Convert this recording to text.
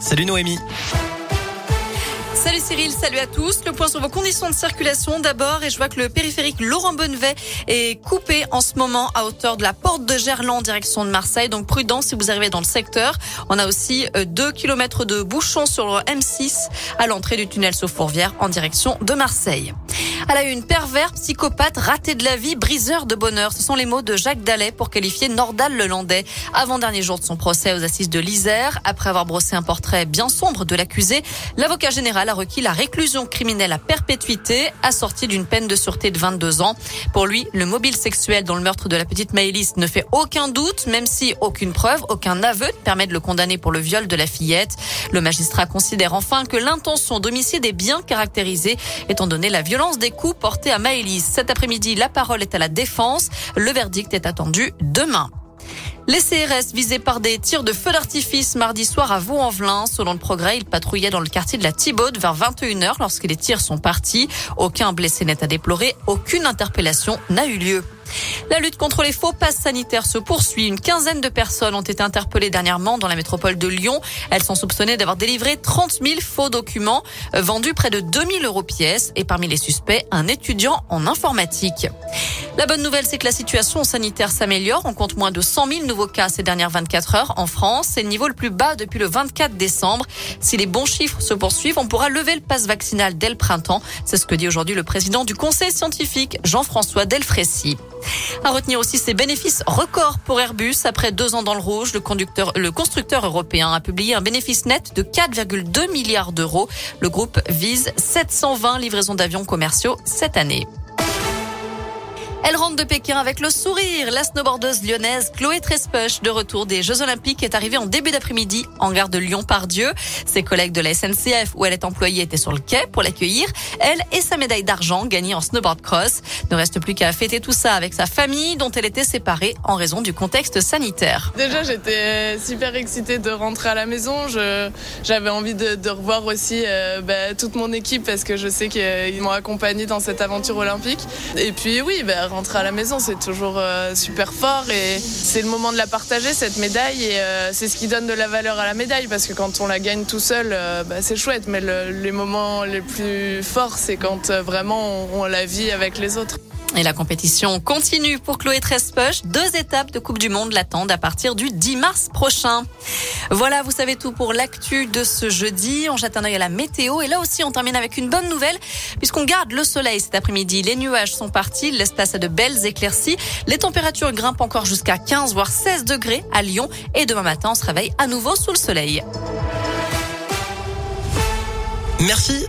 Salut Noémie. Salut Cyril, salut à tous. Le point sur vos conditions de circulation d'abord et je vois que le périphérique Laurent Bonnevet est coupé en ce moment à hauteur de la porte de Gerland en direction de Marseille. Donc prudent si vous arrivez dans le secteur. On a aussi 2 euh, km de bouchons sur le M6 à l'entrée du tunnel sous Fourvière en direction de Marseille. Elle a une pervers, psychopathe, raté de la vie, briseur de bonheur. Ce sont les mots de Jacques Dallet pour qualifier Nordal Lelandais. Avant-dernier jour de son procès aux assises de l'Isère, après avoir brossé un portrait bien sombre de l'accusé, l'avocat général a requis la réclusion criminelle à perpétuité, assortie d'une peine de sûreté de 22 ans. Pour lui, le mobile sexuel dans le meurtre de la petite Maëlys ne fait aucun doute, même si aucune preuve, aucun aveu permet de le condamner pour le viol de la fillette. Le magistrat considère enfin que l'intention d'homicide est bien caractérisée, étant donné la violence des coups portés à Maëlys. Cet après-midi, la parole est à la défense. Le verdict est attendu demain. Les CRS visés par des tirs de feu d'artifice mardi soir à Vaux-en-Velin. Selon le progrès, ils patrouillaient dans le quartier de la Thibaude vers 21h lorsque les tirs sont partis. Aucun blessé n'est à déplorer. Aucune interpellation n'a eu lieu. La lutte contre les faux passes sanitaires se poursuit. Une quinzaine de personnes ont été interpellées dernièrement dans la métropole de Lyon. Elles sont soupçonnées d'avoir délivré 30 000 faux documents euh, vendus près de 2000 euros pièce. Et parmi les suspects, un étudiant en informatique. La bonne nouvelle, c'est que la situation sanitaire s'améliore. On compte moins de 100 000 nouveaux cas ces dernières 24 heures en France. C'est le niveau le plus bas depuis le 24 décembre. Si les bons chiffres se poursuivent, on pourra lever le passe vaccinal dès le printemps. C'est ce que dit aujourd'hui le président du conseil scientifique, Jean-François Delfrécy. À retenir aussi ses bénéfices records pour Airbus. Après deux ans dans le rouge, le, le constructeur européen a publié un bénéfice net de 4,2 milliards d'euros. Le groupe vise 720 livraisons d'avions commerciaux cette année. Elle rentre de Pékin avec le sourire. La snowboardeuse lyonnaise Chloé Trespech, de retour des Jeux Olympiques, est arrivée en début d'après-midi en gare de Lyon-Pardieu. Ses collègues de la SNCF, où elle est employée, étaient sur le quai pour l'accueillir. Elle et sa médaille d'argent gagnée en snowboard cross. Ne reste plus qu'à fêter tout ça avec sa famille, dont elle était séparée en raison du contexte sanitaire. Déjà, j'étais super excitée de rentrer à la maison. J'avais envie de, de, revoir aussi euh, bah, toute mon équipe parce que je sais qu'ils m'ont accompagnée dans cette aventure olympique. Et puis oui, bah, rentrer à la maison, c'est toujours euh, super fort et c'est le moment de la partager, cette médaille. Et euh, c'est ce qui donne de la valeur à la médaille parce que quand on la gagne tout seul, euh, bah, c'est chouette. Mais les moments les plus forts, c'est quand vraiment on la vit avec les autres. Et la compétition continue pour Chloé Trespech. Deux étapes de Coupe du Monde l'attendent à partir du 10 mars prochain. Voilà, vous savez tout pour l'actu de ce jeudi. On jette un œil à la météo. Et là aussi, on termine avec une bonne nouvelle puisqu'on garde le soleil cet après-midi. Les nuages sont partis, l'espace a de belles éclaircies. Les températures grimpent encore jusqu'à 15 voire 16 degrés à Lyon. Et demain matin, on se réveille à nouveau sous le soleil. Merci.